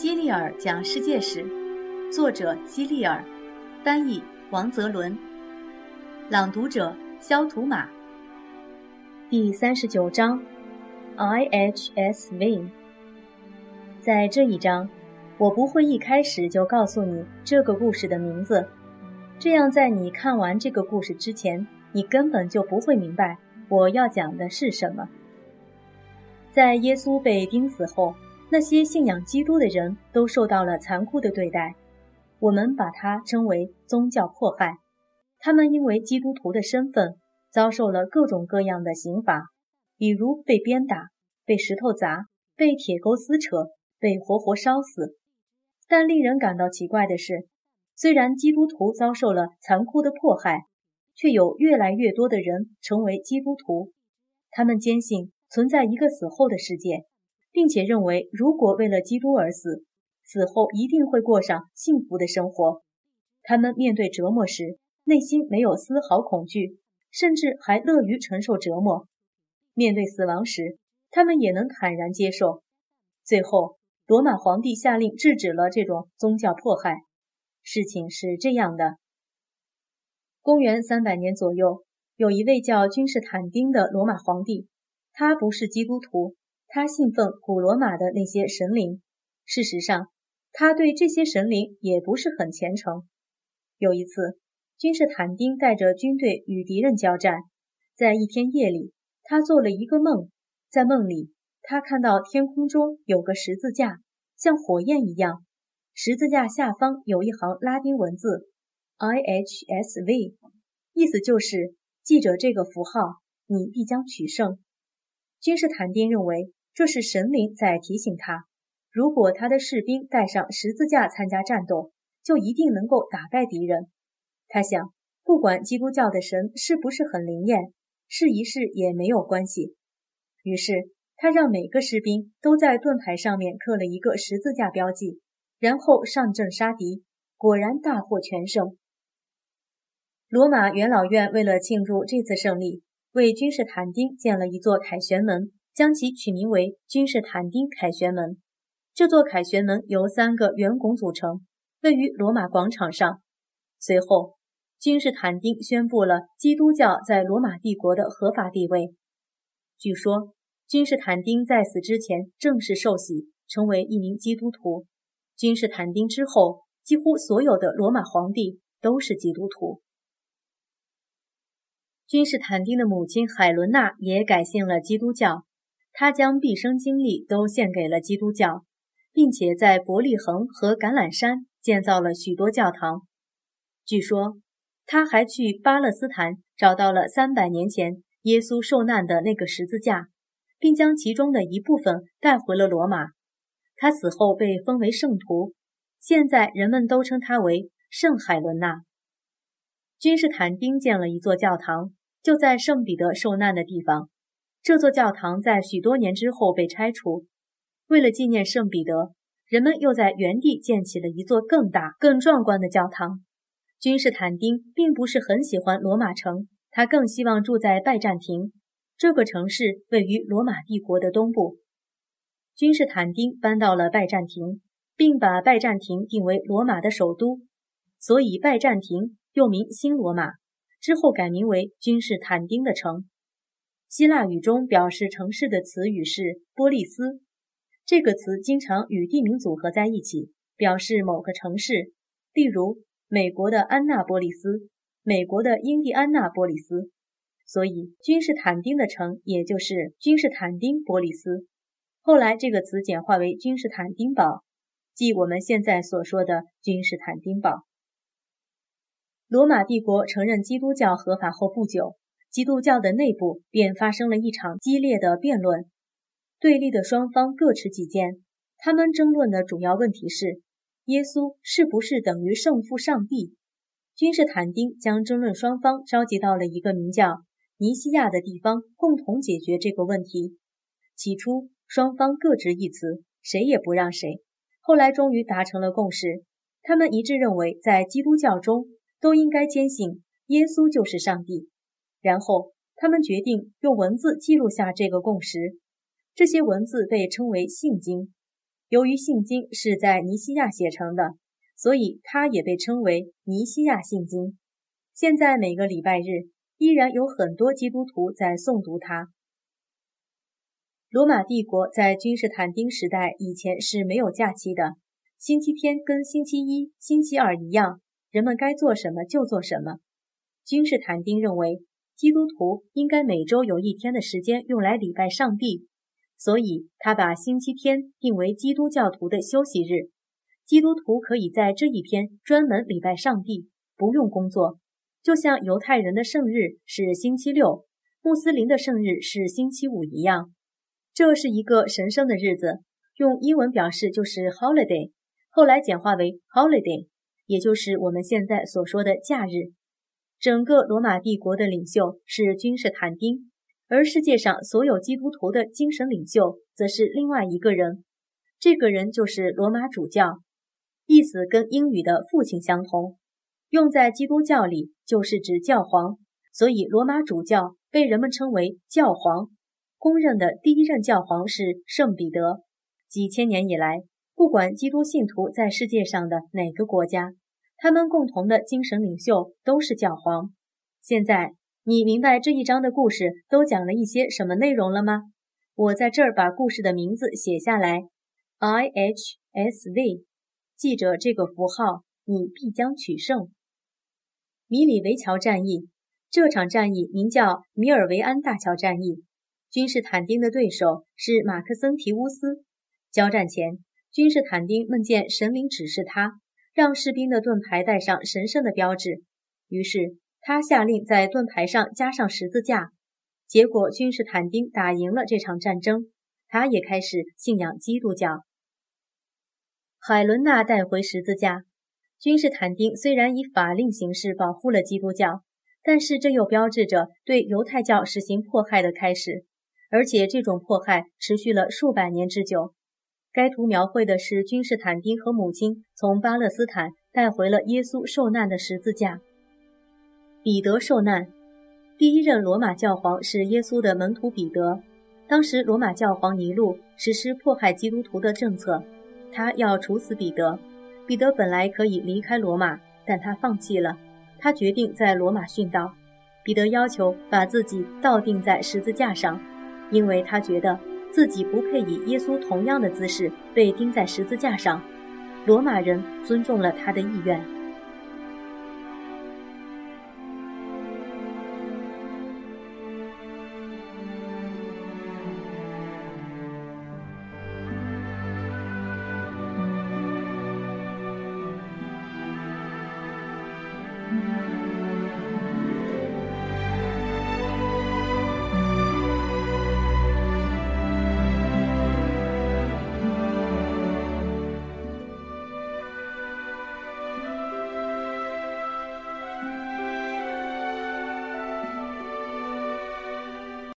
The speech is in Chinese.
基利尔讲世界史，作者基利尔，翻译王泽伦，朗读者肖图马。第三十九章，IHSV。在这一章，我不会一开始就告诉你这个故事的名字，这样在你看完这个故事之前，你根本就不会明白我要讲的是什么。在耶稣被钉死后。那些信仰基督的人都受到了残酷的对待，我们把它称为宗教迫害。他们因为基督徒的身份，遭受了各种各样的刑罚，比如被鞭打、被石头砸、被铁钩撕扯、被活活烧死。但令人感到奇怪的是，虽然基督徒遭受了残酷的迫害，却有越来越多的人成为基督徒。他们坚信存在一个死后的世界。并且认为，如果为了基督而死，死后一定会过上幸福的生活。他们面对折磨时，内心没有丝毫恐惧，甚至还乐于承受折磨；面对死亡时，他们也能坦然接受。最后，罗马皇帝下令制止了这种宗教迫害。事情是这样的：公元三百年左右，有一位叫君士坦丁的罗马皇帝，他不是基督徒。他信奉古罗马的那些神灵，事实上，他对这些神灵也不是很虔诚。有一次，君士坦丁带着军队与敌人交战，在一天夜里，他做了一个梦，在梦里，他看到天空中有个十字架，像火焰一样，十字架下方有一行拉丁文字 “IHSV”，意思就是记着这个符号，你必将取胜。君士坦丁认为。这是神灵在提醒他，如果他的士兵带上十字架参加战斗，就一定能够打败敌人。他想，不管基督教的神是不是很灵验，试一试也没有关系。于是，他让每个士兵都在盾牌上面刻了一个十字架标记，然后上阵杀敌。果然大获全胜。罗马元老院为了庆祝这次胜利，为君士坦丁建了一座凯旋门。将其取名为君士坦丁凯旋门。这座凯旋门由三个圆拱组成，位于罗马广场上。随后，君士坦丁宣布了基督教在罗马帝国的合法地位。据说，君士坦丁在死之前正式受洗，成为一名基督徒。君士坦丁之后，几乎所有的罗马皇帝都是基督徒。君士坦丁的母亲海伦娜也改信了基督教。他将毕生精力都献给了基督教，并且在伯利恒和橄榄山建造了许多教堂。据说，他还去巴勒斯坦找到了三百年前耶稣受难的那个十字架，并将其中的一部分带回了罗马。他死后被封为圣徒，现在人们都称他为圣海伦娜。君士坦丁建了一座教堂，就在圣彼得受难的地方。这座教堂在许多年之后被拆除。为了纪念圣彼得，人们又在原地建起了一座更大、更壮观的教堂。君士坦丁并不是很喜欢罗马城，他更希望住在拜占庭。这个城市位于罗马帝国的东部。君士坦丁搬到了拜占庭，并把拜占庭定为罗马的首都，所以拜占庭又名新罗马，之后改名为君士坦丁的城。希腊语中表示城市的词语是波利斯，这个词经常与地名组合在一起，表示某个城市，例如美国的安娜波利斯、美国的印第安纳波利斯。所以，君士坦丁的城也就是君士坦丁波利斯。后来，这个词简化为君士坦丁堡，即我们现在所说的君士坦丁堡。罗马帝国承认基督教合法后不久。基督教的内部便发生了一场激烈的辩论，对立的双方各持己见。他们争论的主要问题是：耶稣是不是等于圣父上帝？君士坦丁将争论双方召集到了一个名叫尼西亚的地方，共同解决这个问题。起初，双方各执一词，谁也不让谁。后来，终于达成了共识。他们一致认为，在基督教中都应该坚信耶稣就是上帝。然后，他们决定用文字记录下这个共识。这些文字被称为信经。由于信经是在尼西亚写成的，所以它也被称为尼西亚信经。现在每个礼拜日依然有很多基督徒在诵读它。罗马帝国在君士坦丁时代以前是没有假期的，星期天跟星期一、星期二一样，人们该做什么就做什么。君士坦丁认为，基督徒应该每周有一天的时间用来礼拜上帝，所以他把星期天定为基督教徒的休息日。基督徒可以在这一天专门礼拜上帝，不用工作，就像犹太人的圣日是星期六，穆斯林的圣日是星期五一样。这是一个神圣的日子，用英文表示就是 holiday，后来简化为 holiday，也就是我们现在所说的假日。整个罗马帝国的领袖是君士坦丁，而世界上所有基督徒的精神领袖则是另外一个人，这个人就是罗马主教，意思跟英语的父亲相同，用在基督教里就是指教皇，所以罗马主教被人们称为教皇。公认的第一任教皇是圣彼得。几千年以来，不管基督信徒在世界上的哪个国家，他们共同的精神领袖都是教皇。现在你明白这一章的故事都讲了一些什么内容了吗？我在这儿把故事的名字写下来，I H S V，记着这个符号，你必将取胜。米里维桥战役，这场战役名叫米尔维安大桥战役。君士坦丁的对手是马克森提乌斯。交战前，君士坦丁梦见神灵指示他，让士兵的盾牌带上神圣的标志。于是他下令在盾牌上加上十字架。结果，君士坦丁打赢了这场战争，他也开始信仰基督教。海伦娜带回十字架。君士坦丁虽然以法令形式保护了基督教，但是这又标志着对犹太教实行迫害的开始。而且这种迫害持续了数百年之久。该图描绘的是君士坦丁和母亲从巴勒斯坦带回了耶稣受难的十字架。彼得受难，第一任罗马教皇是耶稣的门徒彼得。当时罗马教皇尼禄实施迫害基督徒的政策，他要处死彼得。彼得本来可以离开罗马，但他放弃了。他决定在罗马殉道。彼得要求把自己倒钉在十字架上。因为他觉得自己不配以耶稣同样的姿势被钉在十字架上，罗马人尊重了他的意愿。